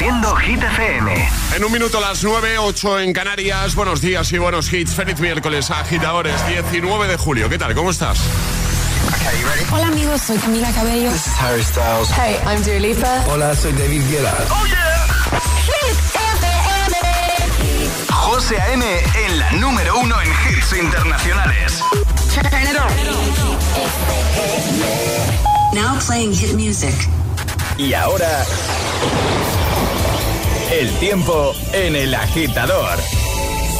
Haciendo Hit FM. En un minuto las 9, 8 en Canarias. Buenos días y buenos hits. Feliz miércoles, agitadores. 19 de julio. ¿Qué tal? ¿Cómo estás? Hola amigos, soy Camila Cabello. This is Harry Styles. Hey, I'm Dua Lipa. Hola, soy David Guetta. ¡Oh, yeah! Hit FM. José A.M. en la número uno en hits internacionales. Turn it on. Now playing hit music. Y ahora... El tiempo en el agitador.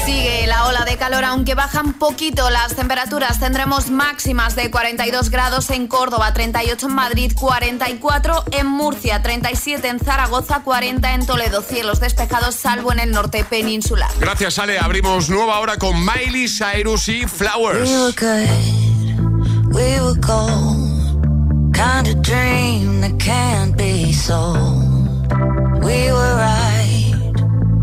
Sigue la ola de calor, aunque bajan poquito las temperaturas. Tendremos máximas de 42 grados en Córdoba, 38 en Madrid, 44 en Murcia, 37 en Zaragoza, 40 en Toledo. Cielos despejados, salvo en el norte peninsular. Gracias, Ale. Abrimos nueva hora con Miley Cyrus y Flowers. We were good, we were gold. Kind of dream that can't be sold. We were right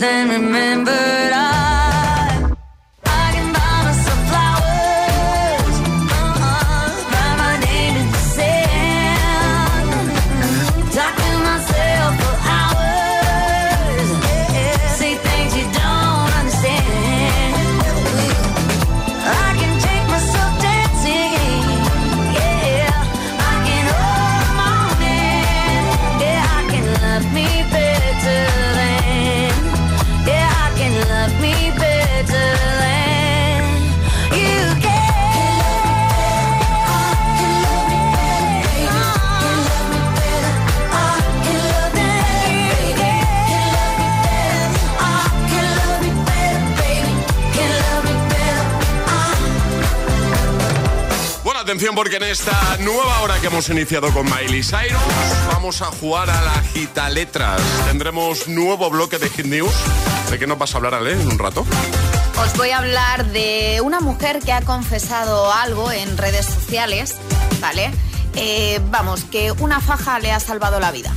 then remember atención porque en esta nueva hora que hemos iniciado con Miley Cyrus vamos a jugar a la gita letras. Tendremos nuevo bloque de Hit News. ¿De qué nos vas a hablar, Ale, en un rato? Os voy a hablar de una mujer que ha confesado algo en redes sociales, ¿vale? Eh, vamos, que una faja le ha salvado la vida.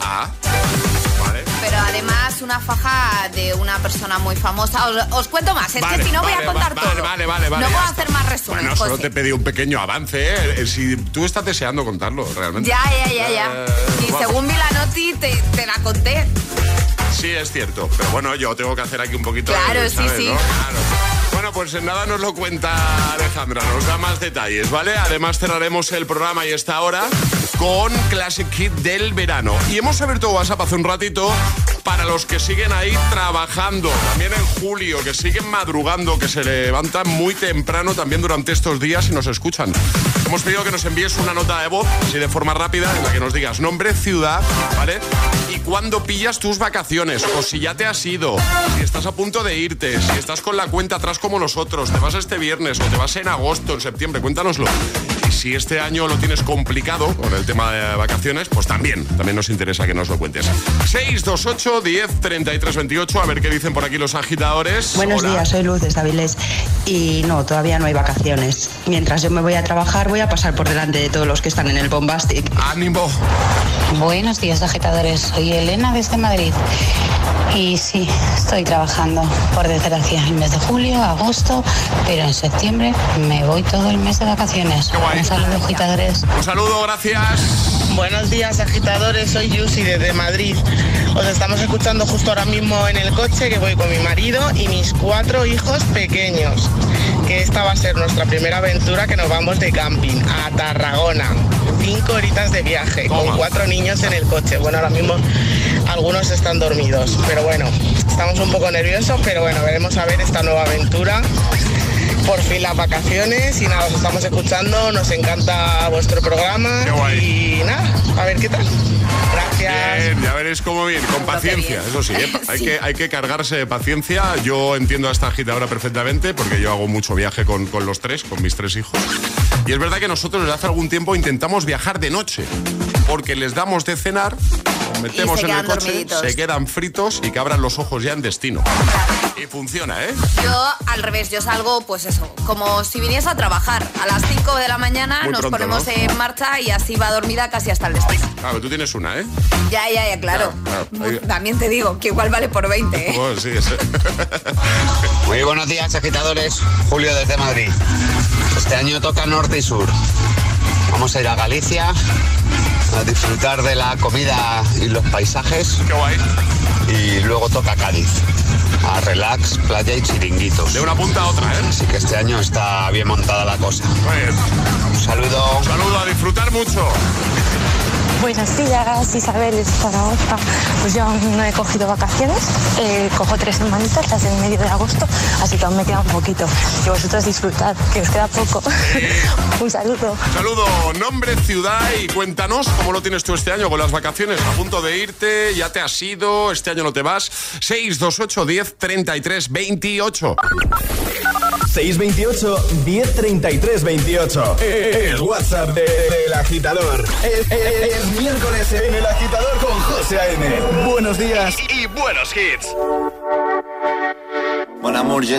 Ah. Pero además una faja de una persona muy famosa. Os, os cuento más, es Vale, que si no voy a contar va- todo. Vale, vale, vale. no puedo hacer más resumen. Bueno, solo José. te pedí un pequeño avance, ¿eh? Eh, Si tú estás deseando contarlo, realmente. Ya, ya, ya, ya. Eh, y según vi la noti, te, te la conté. Sí, es cierto. Pero bueno, yo tengo que hacer aquí un poquito Claro, de... sí, ¿sabes, sí. no? Claro. Bueno, pues en nada nos lo cuenta Alejandra, nos da más detalles, ¿vale? Además cerraremos el programa y esta hora con Classic Hit del verano. Y hemos abierto WhatsApp hace un ratito para los que siguen ahí trabajando, también en julio, que siguen madrugando, que se levantan muy temprano también durante estos días y nos escuchan. Hemos pedido que nos envíes una nota de voz, así de forma rápida, en la que nos digas nombre, ciudad, ¿vale? Y cuándo pillas tus vacaciones, o si ya te has ido, si estás a punto de irte, si estás con la cuenta atrás como nosotros, te vas este viernes o te vas en agosto, en septiembre, cuéntanoslo. Si este año lo tienes complicado con el tema de vacaciones, pues también, también nos interesa que nos lo cuentes. 628 10 33 28, a ver qué dicen por aquí los agitadores. Buenos Hola. días, soy Luz de Avilés y no, todavía no hay vacaciones. Mientras yo me voy a trabajar voy a pasar por delante de todos los que están en el Bombastic. Ánimo. Buenos días, agitadores. Soy Elena desde Madrid. Y sí, estoy trabajando por desgracia el mes de julio, agosto, pero en septiembre me voy todo el mes de vacaciones. Qué guay. Un saludo, agitadores. Un saludo, gracias. Buenos días agitadores, soy Yusi desde Madrid. Os estamos escuchando justo ahora mismo en el coche que voy con mi marido y mis cuatro hijos pequeños. Que esta va a ser nuestra primera aventura que nos vamos de camping a Tarragona. Cinco horitas de viaje Toma. con cuatro niños en el coche. Bueno, ahora mismo algunos están dormidos, pero bueno, estamos un poco nerviosos, pero bueno, veremos a ver esta nueva aventura. Por fin las vacaciones y nada, os estamos escuchando, nos encanta vuestro programa Qué guay. y nada, a ver qué tal. Gracias. Bien, ya veréis cómo bien, con paciencia, eso sí, ¿eh? hay, Sí. que, hay que cargarse de paciencia. Yo entiendo a esta agitadora perfectamente porque yo hago mucho viaje con, con los tres, con mis tres hijos. Y es verdad que nosotros desde hace algún tiempo intentamos viajar de noche porque les damos de cenar, los metemos en el coche, dormiditos. se quedan fritos y que abran los ojos ya en destino. Y funciona, ¿eh? Yo al revés, yo salgo pues eso, como si viniese a trabajar. A las 5 de la mañana Muy nos pronto, ponemos ¿no? en marcha y así va dormida casi hasta el destino. Claro, tú tienes una, ¿eh? Ya, ya, ya, claro. Claro, claro. Ahí- También te digo que igual vale por 20. ¿eh? Bueno, sí, ese. Muy buenos días, agitadores. Julio desde Madrid. Este año toca norte y sur. Vamos a ir a Galicia a disfrutar de la comida y los paisajes Qué guay. y luego toca Cádiz. A relax, playa y chiringuitos. De una punta a otra, ¿eh? Así que este año está bien montada la cosa. Un saludo. Un saludo, a disfrutar mucho. Buenos días, Isabel de Zaragoza. Pues yo no he cogido vacaciones, eh, cojo tres semanitas, las del medio de agosto, así que aún me queda un poquito. Que vosotros disfrutad, que os queda poco. un saludo. Saludo, nombre, ciudad y cuéntanos cómo lo tienes tú este año con las vacaciones. A punto de irte, ya te has ido, este año no te vas. 628 10 33 28. 628 1033 28. El WhatsApp de- del agitador. Es, es- es miércoles en el agitador con José A.M. Buenos días. Y, y buenos hits. Mon amour, je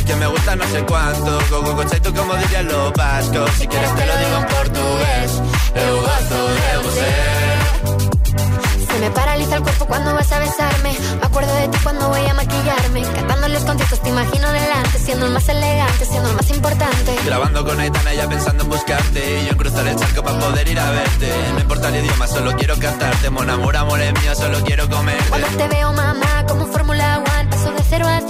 es que me gusta no sé cuánto, go go tú como dirían los vascos, si quieres te lo digo en portugués, eu gosto de você. Se me paraliza el cuerpo cuando vas a besarme. Me acuerdo de ti cuando voy a maquillarme. Cantando los conciertos te imagino delante, siendo el más elegante, siendo el más importante. Grabando con Aitana ya pensando en buscarte, y yo en cruzar el charco para poder ir a verte. No importa el idioma, solo quiero cantarte, mon amor, amor es mío, solo quiero comerte. Cuando te veo, mamá, como un Fórmula One, paso de cero a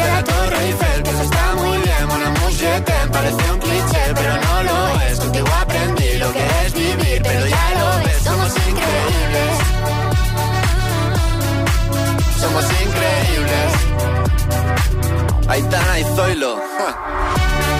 De la Torre Eiffel, que eso está muy bien, je t'aime, parece un cliché, pero no lo es, contigo aprendí lo que es vivir, pero ya lo ves, somos increíbles. Somos increíbles. Aitana y Zoilo. ja.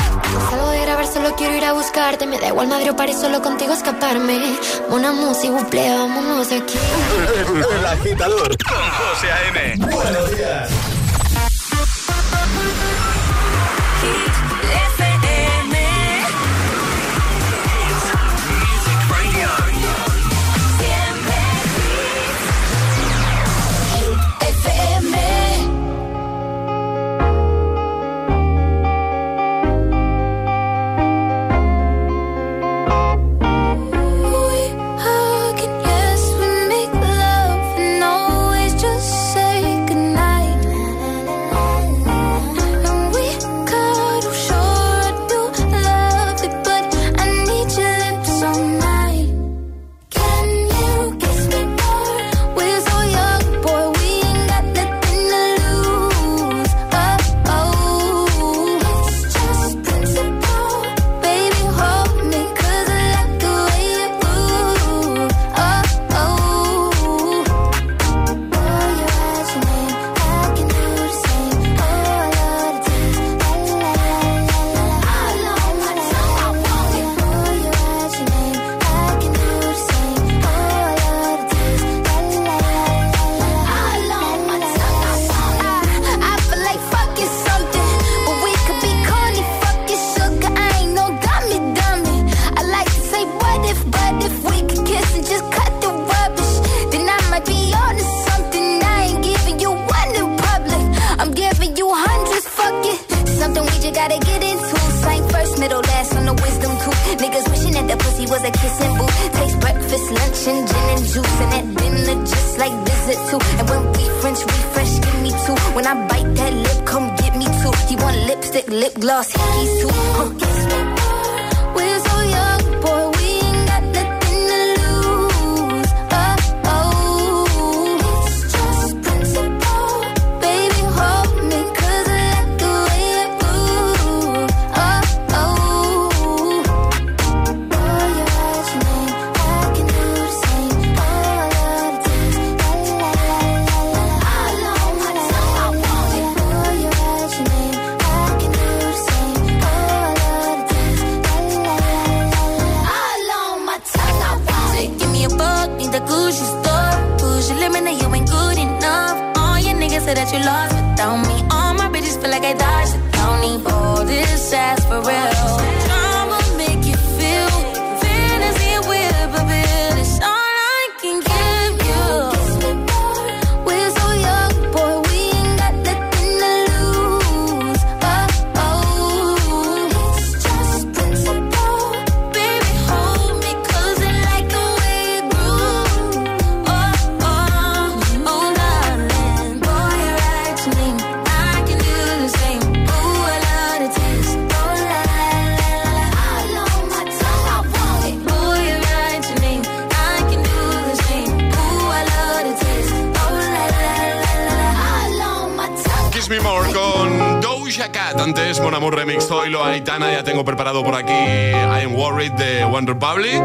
Salgo de grabar, solo quiero ir a buscarte. Me da igual madre o París, solo contigo escaparme. Una música, buple, vámonos de aquí. El agitador Con José A.M. Buenos días. Ya tengo preparado por aquí I Am Worried de One Republic.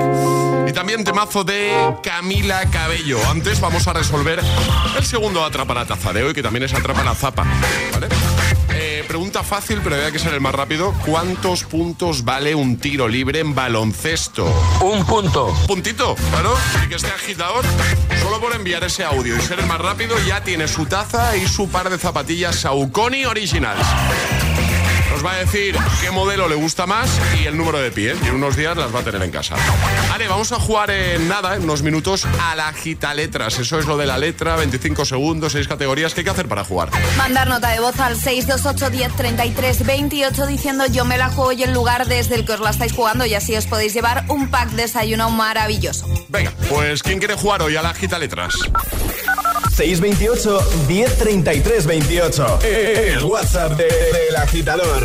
Y también temazo de Camila Cabello. Antes vamos a resolver el segundo Atrapa la Taza de hoy, que también es Atrapa la Zapa. ¿Vale? Eh, pregunta fácil, pero hay que ser el más rápido. ¿Cuántos puntos vale un tiro libre en baloncesto? Un punto. Puntito, claro. Y que esté agitador. Solo por enviar ese audio y ser el más rápido ya tiene su taza y su par de zapatillas Saucony Originals. Va a decir qué modelo le gusta más y el número de pie. Y en unos días las va a tener en casa. Vale, vamos a jugar en nada, en unos minutos, a la gita letras. Eso es lo de la letra, 25 segundos, 6 categorías. ¿Qué hay que hacer para jugar? Mandar nota de voz al 628 10 33 28 diciendo yo me la juego y el lugar desde el que os la estáis jugando y así os podéis llevar un pack desayuno maravilloso. Venga, pues ¿quién quiere jugar hoy a la gita letras? 628 1033 28. El WhatsApp de- del agitador.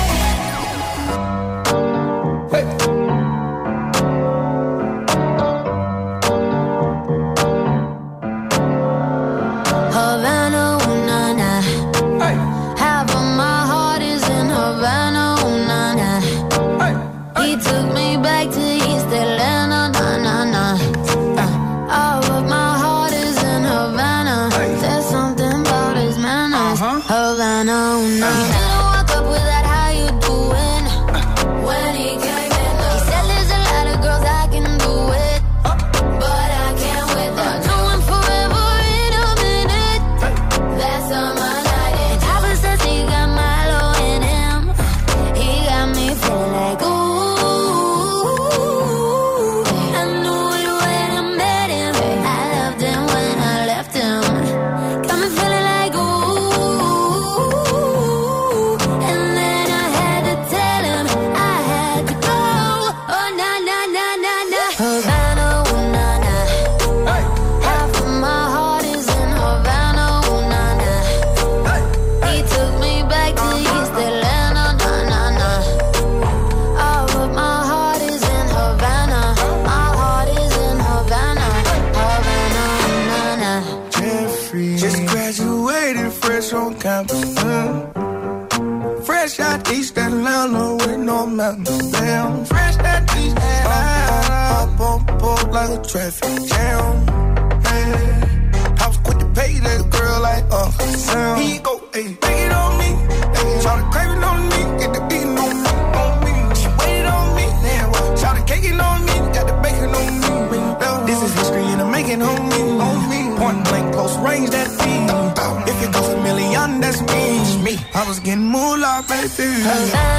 baby.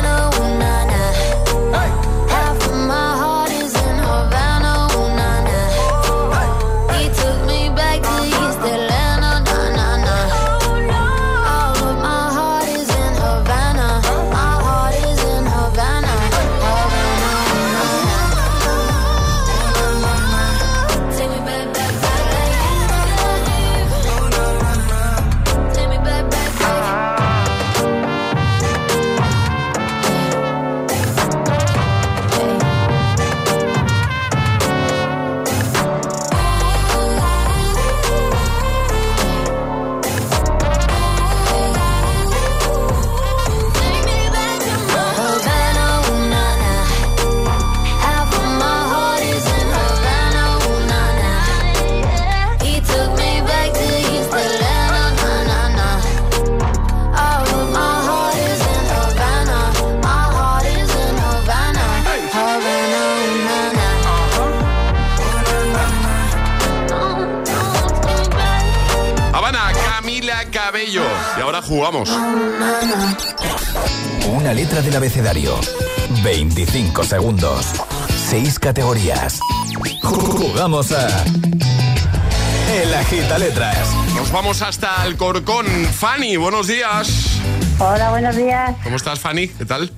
Segundos. 6 categorías. Jugamos a. El Agita Letras. Nos vamos hasta Alcorcón. Fanny, buenos días. Hola, buenos días. ¿Cómo estás, Fanny? ¿Qué tal?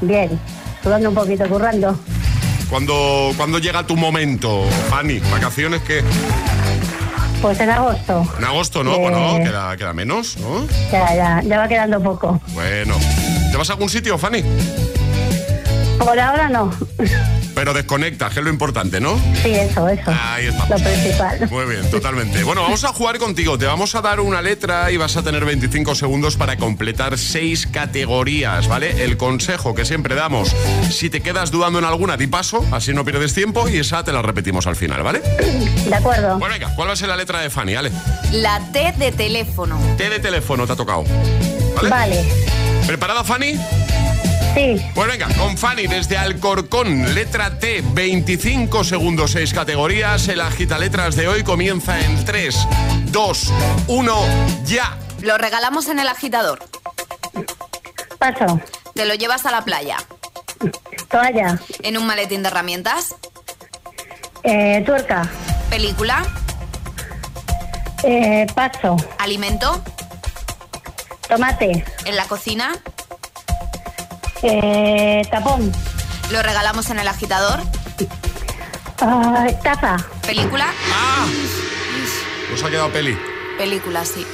Bien, sudando un poquito, currando. ¿Cuándo, cuándo llega tu momento, Fanny? ¿Vacaciones que Pues en agosto. En agosto, ¿no? Eh. Bueno, queda, queda menos, ¿no? Ya, ya, ya va quedando poco. Bueno. ¿Te vas a algún sitio, Fanny? Por ahora no. Pero desconectas, que es lo importante, ¿no? Sí, eso, eso. Ahí está. Lo principal. Muy bien, totalmente. Bueno, vamos a jugar contigo. Te vamos a dar una letra y vas a tener 25 segundos para completar seis categorías, ¿vale? El consejo que siempre damos, si te quedas dudando en alguna, di paso, así no pierdes tiempo y esa te la repetimos al final, ¿vale? De acuerdo. Pues venga, ¿cuál va a ser la letra de Fanny? Ale. La T de teléfono. T de teléfono te ha tocado. ¿Vale? Vale. ¿Preparada, Fanny? Sí. Pues venga, con Fanny desde Alcorcón, letra T, 25 segundos, 6 categorías. El agita letras de hoy comienza en 3, 2, 1, ya. Lo regalamos en el agitador. Paso. Te lo llevas a la playa. Toalla. En un maletín de herramientas. Eh, tuerca. Película. Eh, paso. Alimento. Tomate. En la cocina. Eh, tapón. Lo regalamos en el agitador. Ah, taza. Película. ¡Ah! Nos ha quedado peli. Película, sí.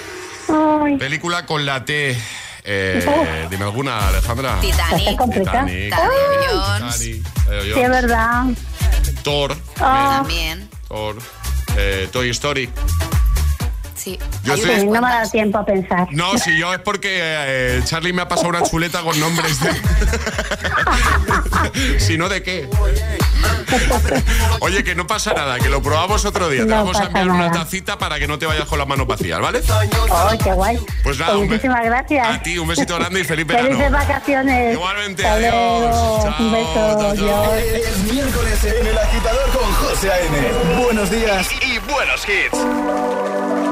Película con la T. Eh, dime alguna, Alejandra. Titanic. Titanic. Titanic Sí, es verdad. Thor. Ah. También, Thor. eh, Toy Story. Sí. Yo Sí, no me ha dado tiempo a pensar. No, si yo es porque eh, Charlie me ha pasado una chuleta con nombres de. si no, ¿de qué? Oye, que no pasa nada, que lo probamos otro día. Te No vamos a enviar una nada. tacita para que no te vayas con las manos vacías, ¿vale? ¡Ay, qué guay! Pues nada, un be- muchísimas gracias. A ti, un besito grande y feliz Felices verano. vacaciones. Igualmente, adiós. Chao, Un beso. chao, chao. adiós. Es miércoles en el agitador con José A.M. Buenos días. Y buenos hits.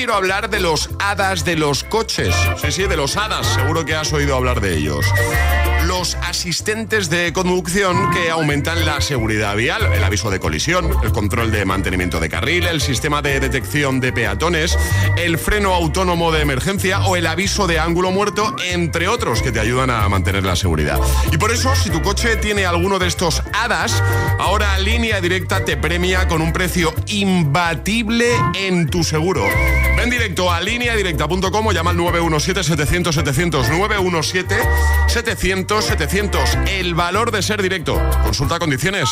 Quiero hablar de los hadas de los coches. Sí, sí, de los hadas. Seguro que has oído hablar de ellos. Los asistentes de conducción que aumentan la seguridad vial, el aviso de colisión, el control de mantenimiento de carril, el sistema de detección de peatones, el freno autónomo de emergencia o el aviso de ángulo muerto, entre otros que te ayudan a mantener la seguridad. Y por eso, si tu coche tiene alguno de estos hadas, ahora Línea Directa te premia con un precio imbatible en tu seguro. Ven directo a lineadirecta.com o llama al 917-700-700. 917-700-700. El valor de ser directo. Consulta condiciones.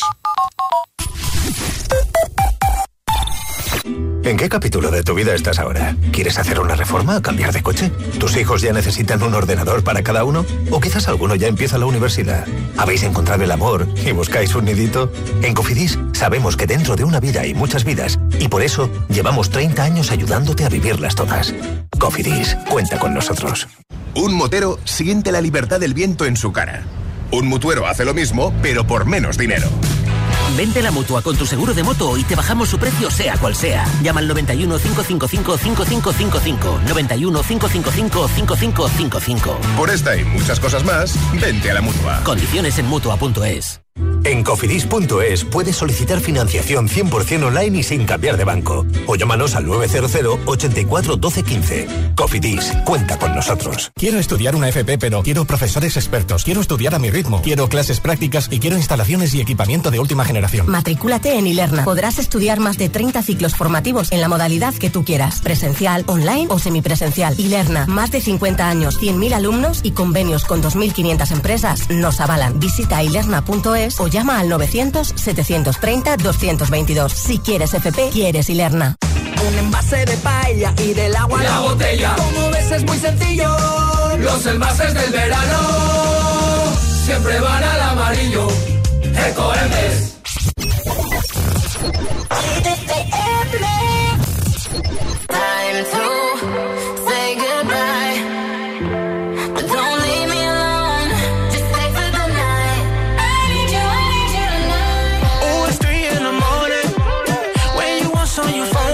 ¿En qué capítulo de tu vida estás ahora? ¿Quieres hacer una reforma o cambiar de coche? ¿Tus hijos ya necesitan un ordenador para cada uno? ¿O quizás alguno ya empieza la universidad? ¿Habéis encontrado el amor y buscáis un nidito? En Cofidis sabemos que dentro de una vida hay muchas vidas y por eso llevamos 30 años ayudándote a vivirlas todas. Cofidis, cuenta con nosotros. Un motero siente la libertad del viento en su cara. Un mutuero hace lo mismo, pero por menos dinero. Vente la mutua con tu seguro de moto y te bajamos su precio, sea cual sea. Llama al 91 555 5555. 91 555 5555. Por esta y muchas cosas más, vente a la mutua. Condiciones en mutua.es. En cofidis.es puedes solicitar financiación 100% online y sin cambiar de banco. O llámanos al 900 84 12 15. Cofidis, cuenta con nosotros. Quiero estudiar una FP, pero quiero profesores expertos. Quiero estudiar a mi ritmo. Quiero clases prácticas y quiero instalaciones y equipamiento de última generación. Matricúlate en Ilerna. Podrás estudiar más de 30 ciclos formativos en la modalidad que tú quieras. Presencial, online o semipresencial. Ilerna, más de 50 años, 100.000 alumnos y convenios con 2.500 empresas nos avalan. Visita ilerna.es o llama al 900-730-222. Si quieres FP, quieres Ilerna. Un envase de paella y del agua Y la botella. Como ves es muy sencillo. Los envases del verano siempre van al amarillo. Ecoembes. Time to you want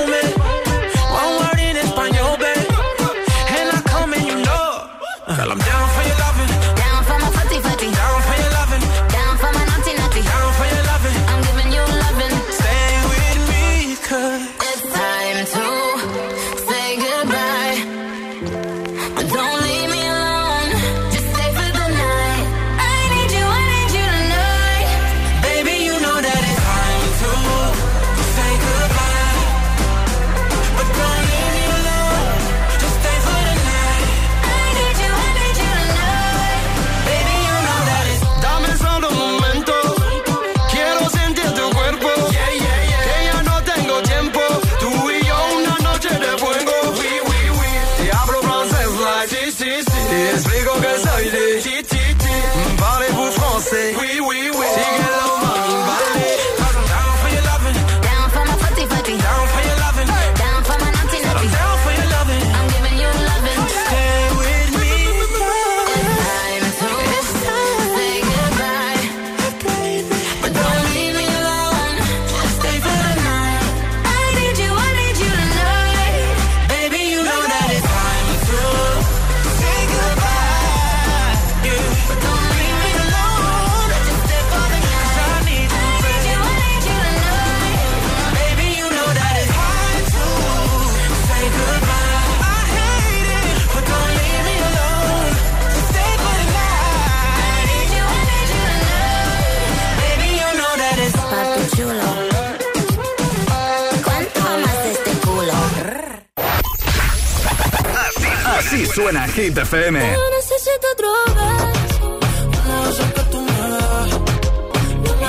Hit FM. Yo necesito otro beso.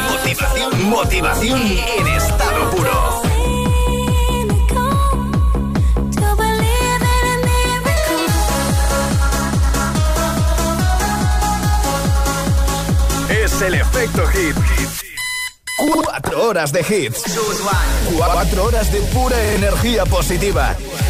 Motivación, motivación en estado puro. Es el efecto hit. Cuatro horas de hits. Cuatro horas de pura energía positiva.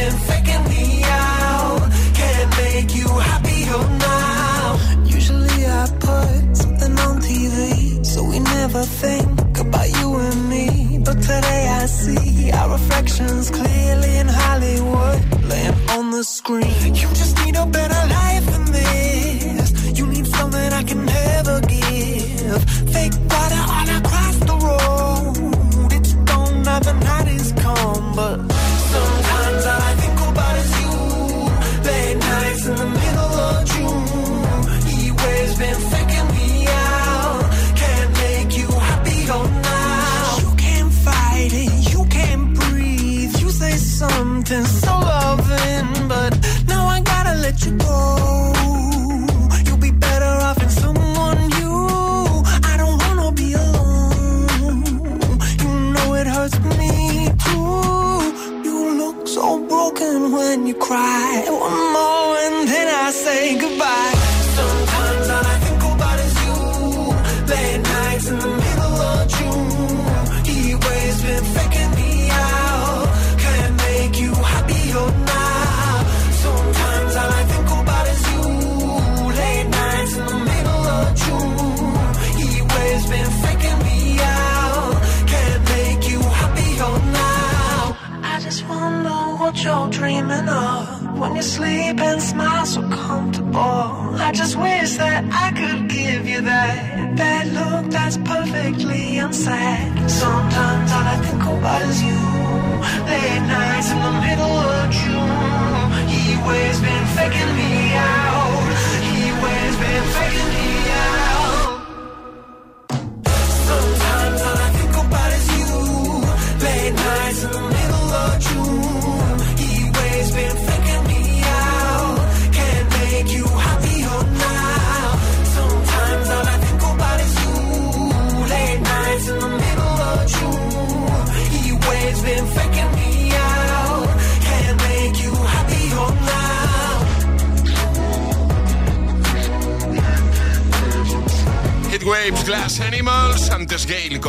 been faking me out. Can't make you happier oh, now. Usually I put something on TV, so we never think about you and me. But today I see our reflections clear. second me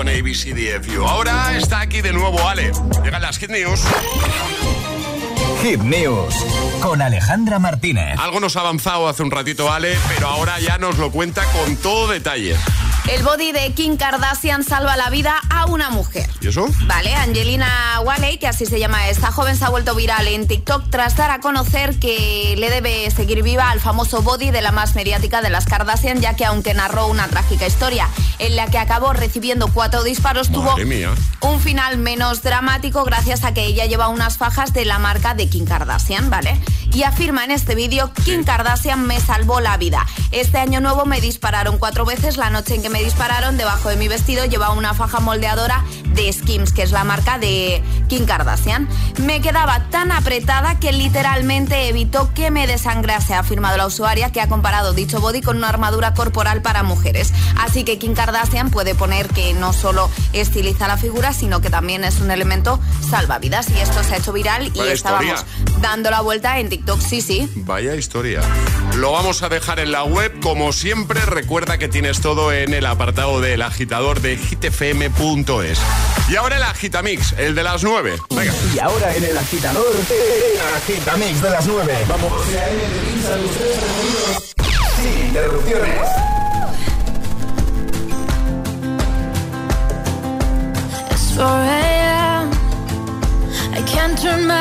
con ABCDFU. Ahora está aquí de nuevo Ale. Llegan las Hit News. Hit News con Alejandra Martínez. Algo nos ha avanzado hace un ratito Ale, pero ahora ya nos lo cuenta con todo detalle. El body de Kim Kardashian salva la vida a una mujer. ¿Y eso? Vale, Angelina Waley, que así se llama esta joven, se ha vuelto viral en TikTok tras dar a conocer que le debe seguir viva al famoso body de la más mediática de las Kardashian, ya que aunque narró una trágica historia en la que acabó recibiendo cuatro disparos, tuvo un final menos dramático gracias a que ella lleva unas fajas de la marca de Kim Kardashian, ¿vale? Y afirma en este vídeo, Kim Kardashian me salvó la vida. Este año nuevo me dispararon cuatro veces, la noche en que me dispararon, debajo de mi vestido llevaba una faja moldeadora de Skims, que es la marca de Kim Kardashian. Me quedaba tan apretada que literalmente evitó que me desangrase, ha afirmado la usuaria que ha comparado dicho body con una armadura corporal para mujeres. Así que Kim Kardashian puede poner que no solo estiliza la figura, sino que también es un elemento salvavidas. Y esto se ha hecho viral y estábamos dando la vuelta en TikTok. Sí, sí. Vaya historia. Lo vamos a dejar en la web. Como siempre, recuerda que tienes todo en el apartado del agitador de hitfm.es. Y ahora el agitamix, el de las 9. Venga. Y ahora en el agitador, el agitamix de las 9. Vamos. Sin interrupciones. It's 4 a.m. I can't turn my.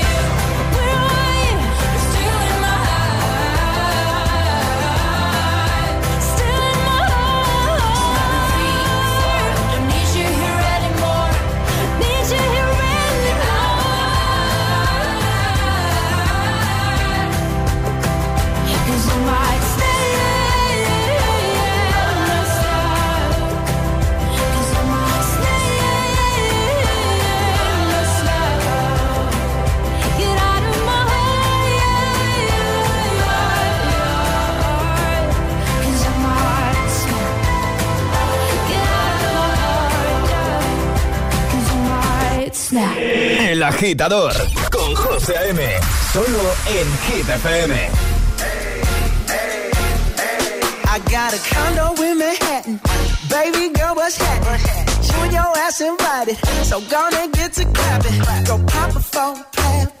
Snap. El agitador con José A.M. Solo en Hit FM. I got a condo in Manhattan. Baby girl, what's happening? You and your ass invited. So gonna get to clapping. Go pop a plan.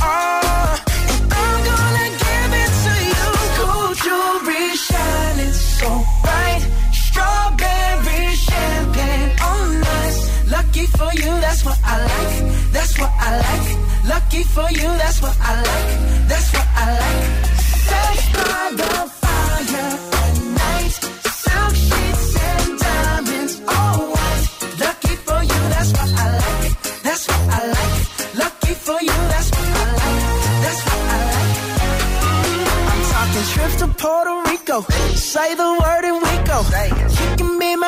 for you, that's what I like. That's what I like. Lucky for you, that's what I like. That's what I like. Sex by the fire at night. Silk sheets and diamonds, all white. Lucky for you, that's what I like. That's what I like. Lucky for you, that's what I like. That's what I like. I'm talking trips to Puerto Rico. Say the word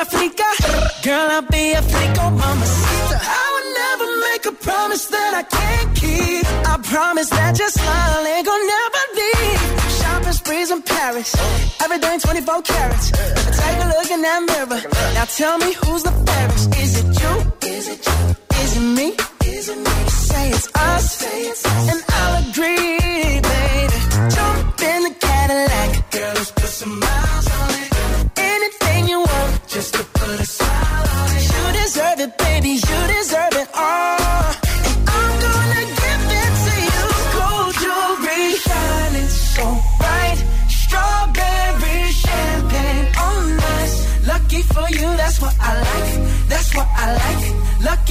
my freaka. Girl, I'll be a freako, mamacita. I would never make a promise that I can't keep. I promise that your smile ain't gonna never leave. Shopping sprees in Paris, everything 24 carats. Take a look in that mirror. Now tell me who's the fairest? Is it you? Is it you? Is it me? Is it me? Say Say it's us. and I'll agree, baby. Jump in the Cadillac, girl, let's put some miles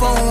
phone.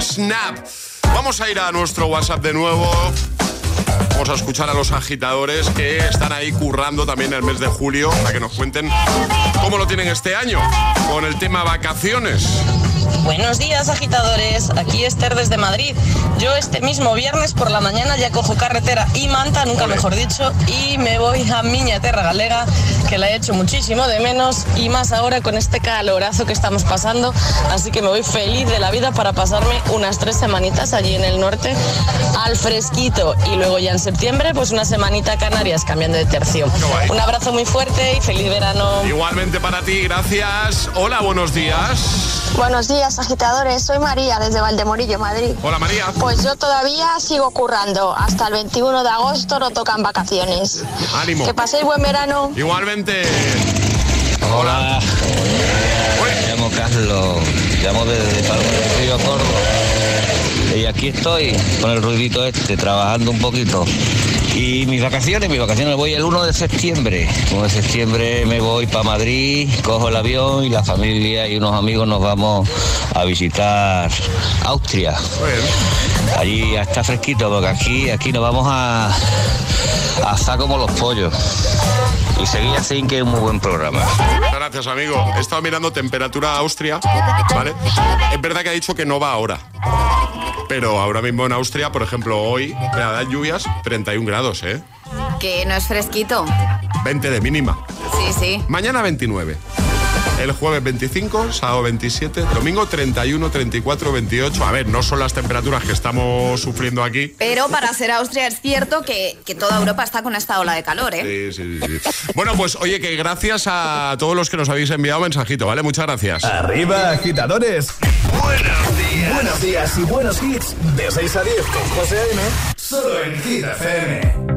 Snap. Vamos a ir a nuestro WhatsApp de nuevo. Vamos a escuchar a los agitadores que están ahí currando también el mes de julio para que nos cuenten cómo lo tienen este año con el tema vacaciones. Buenos días, agitadores. Aquí Esther desde Madrid. Yo este mismo viernes por la mañana ya cojo carretera y manta, nunca mejor dicho, y me voy a Miña Terra Galega, que la he hecho muchísimo de menos, y más ahora con este calorazo que estamos pasando. Así que me voy feliz de la vida para pasarme unas tres semanitas allí en el norte al fresquito. Y luego ya en septiembre, pues una semanita a Canarias cambiando de tercio. Un abrazo muy fuerte y feliz verano. Igualmente para ti, gracias. Hola, buenos días. Buenos días, agitadores. Soy María desde Valdemorillo, Madrid. Hola, María. Pues yo todavía sigo currando. Hasta el 21 de agosto no tocan vacaciones. Ánimo. Que paséis buen verano. Igualmente. Hola. Me llamo Carlos. Llamo desde Palma del Río Córdoba. Y aquí estoy con el ruidito este, trabajando un poquito. Y mis vacaciones, mis vacaciones me voy el 1 de septiembre. 1 de septiembre me voy para Madrid, cojo el avión y la familia y unos amigos nos vamos a visitar Austria. Allí ya está fresquito porque aquí, aquí nos vamos a, a como los pollos. Y seguir así que es un muy buen programa. Gracias, amigo. He estado mirando temperatura Austria, ¿vale? Es verdad que ha dicho que no va ahora. Pero ahora mismo en Austria, por ejemplo, hoy, mira, dan lluvias, 31 grados, ¿eh? Que no es fresquito. 20 de mínima. Sí, sí. Mañana 29. El jueves 25, sábado 27, domingo 31, 34, 28. A ver, no son las temperaturas que estamos sufriendo aquí. Pero para ser Austria es cierto que, que toda Europa está con esta ola de calor, ¿eh? Sí, sí, sí. Bueno, pues oye, que gracias a todos los que nos habéis enviado mensajito, ¿vale? Muchas gracias. Arriba, agitadores. Buenos días. Buenos días y buenos hits. De 6 a 10 con José A.M. Solo en Hit FM.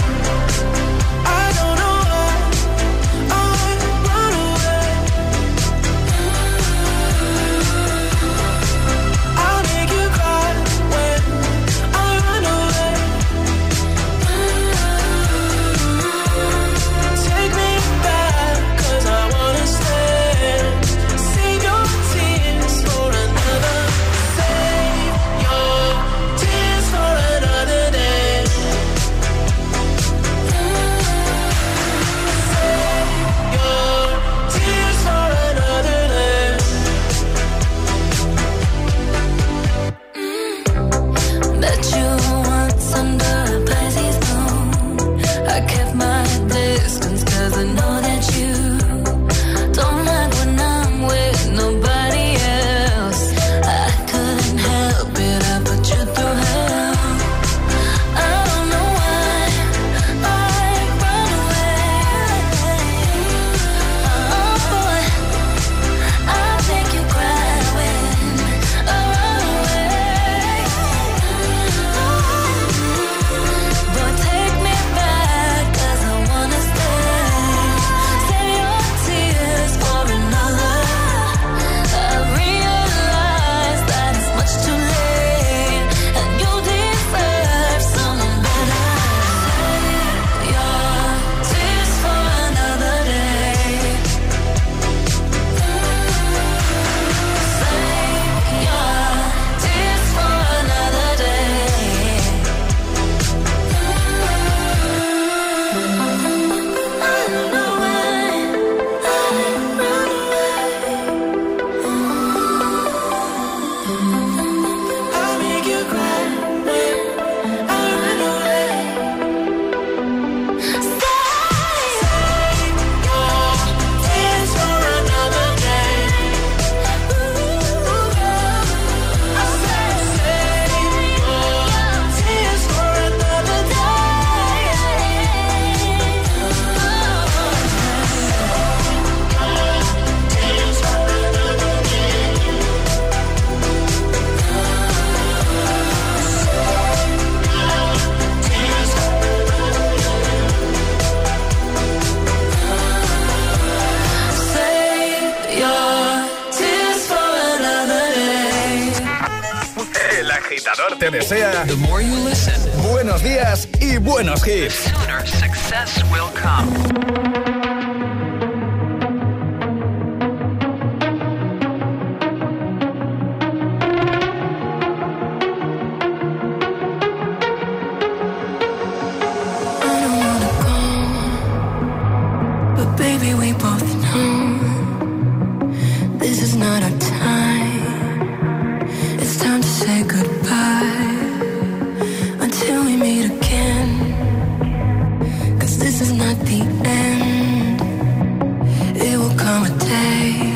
will come a day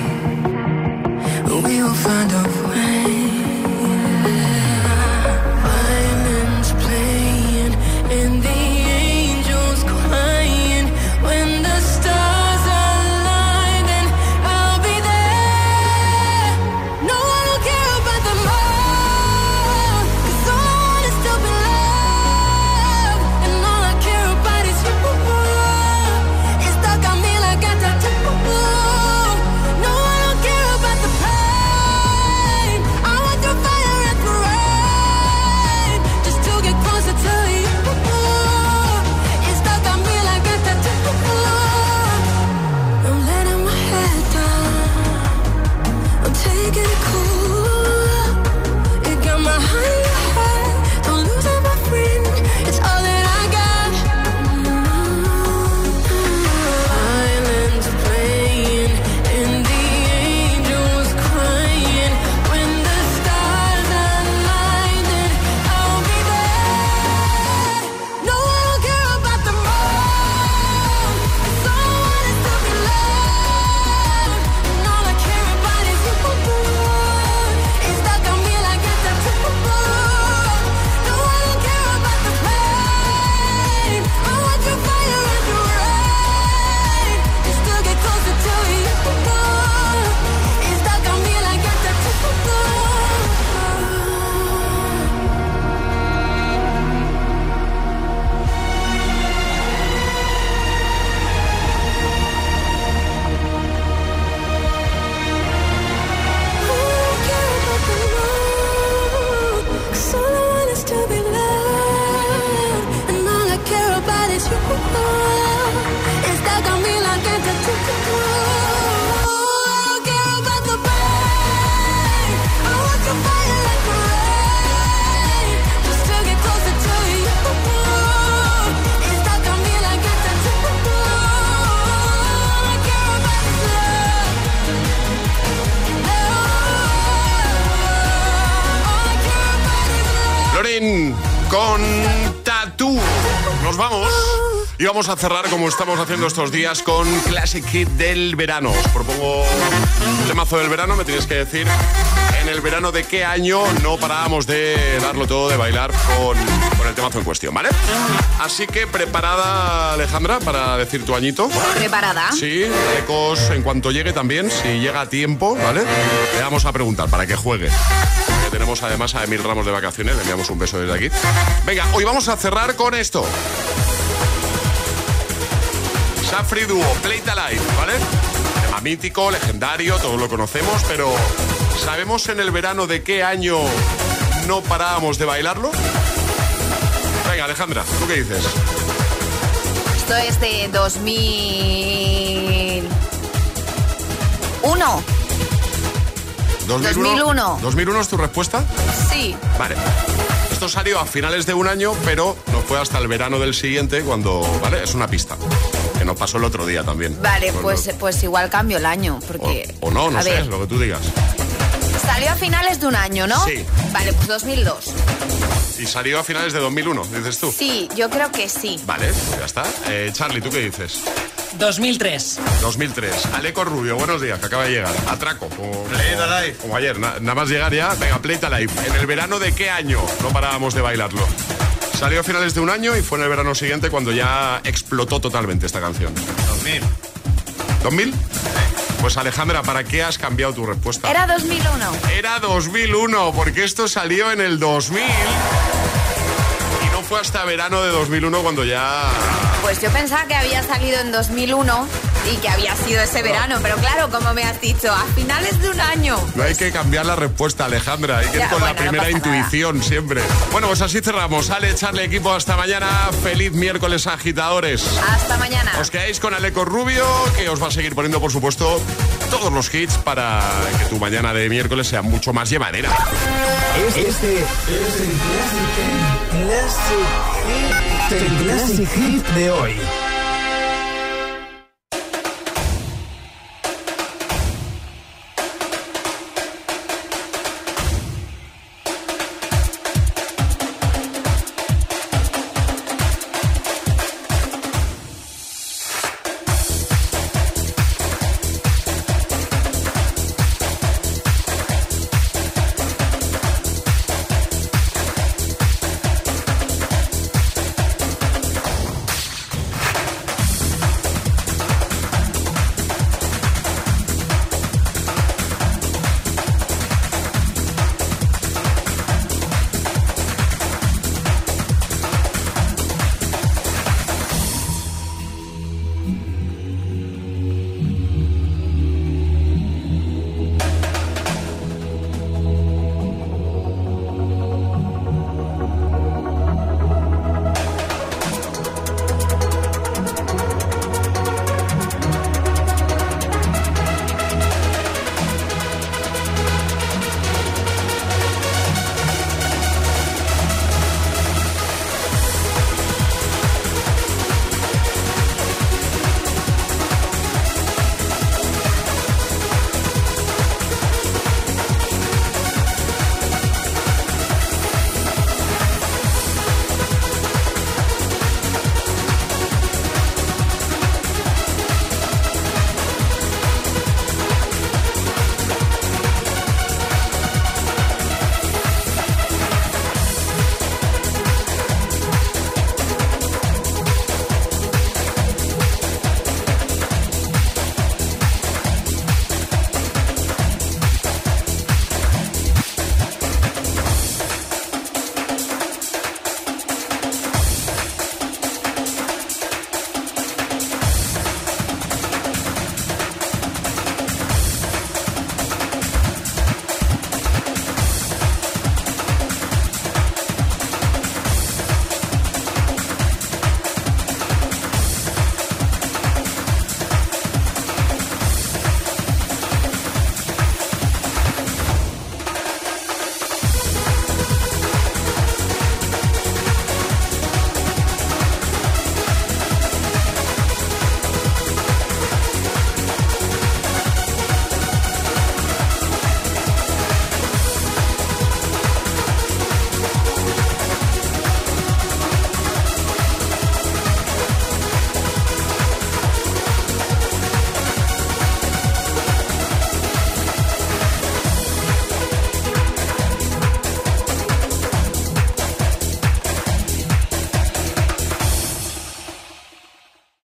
Y vamos a cerrar como estamos haciendo estos días con Classic Hit del verano. Os propongo un temazo del verano, me tienes que decir en el verano de qué año no parábamos de darlo todo, de bailar con, con el temazo en cuestión, ¿vale? Así que preparada Alejandra para decir tu añito. ¿Preparada? Sí, Ecos en cuanto llegue también, si llega a tiempo, ¿vale? Le vamos a preguntar para que juegue. Tenemos además a Emil Ramos de vacaciones, le enviamos un beso desde aquí. Venga, hoy vamos a cerrar con esto. Safri Duo, Play the Life, ¿vale? Tema mítico, legendario, todos lo conocemos, pero ¿sabemos en el verano de qué año no parábamos de bailarlo? Venga, Alejandra, ¿tú qué dices? Esto es de 2001. 2001. ¿2001 es tu respuesta? Sí. Vale. Esto salió a finales de un año, pero no fue hasta el verano del siguiente cuando, ¿vale? Es una pista. Que nos pasó el otro día también. Vale, pues, pues igual cambio el año, porque... O no, no a sé, ver, lo que tú digas. Salió a finales de un año, ¿no? Sí. Vale, pues 2002. Y salió a finales de 2001, dices tú. Sí, yo creo que sí. Vale, pues ya está. Eh, Charlie, ¿tú qué dices? 2003. 2003. Aleco Rubio, buenos días, que acaba de llegar. Atraco, como, como ayer. Na- nada más llegar ya, venga, Play the Life. ¿En el verano de qué año no parábamos de bailarlo? Salió a finales de un año y fue en el verano siguiente cuando ya explotó totalmente esta canción. 2000. ¿2000? Pues Alejandra, ¿para qué has cambiado tu respuesta? Era 2001. Era 2001, porque esto salió en el 2000 y no fue hasta verano de 2001 cuando ya... Pues yo pensaba que había salido en 2001 y que había sido ese verano. Pero claro, como me has dicho, a finales de un año. No hay que cambiar la respuesta, Alejandra. Hay que ir con la no primera nada. intuición siempre. Bueno, pues así cerramos. Ale, echarle equipo hasta mañana. Feliz miércoles, agitadores. Hasta mañana. Os quedáis con Aleco Rubio, que os va a seguir poniendo, por supuesto, todos los hits para que tu mañana de miércoles sea mucho más llevadera. Este es el Classic, Classic, Classic Hit de hoy.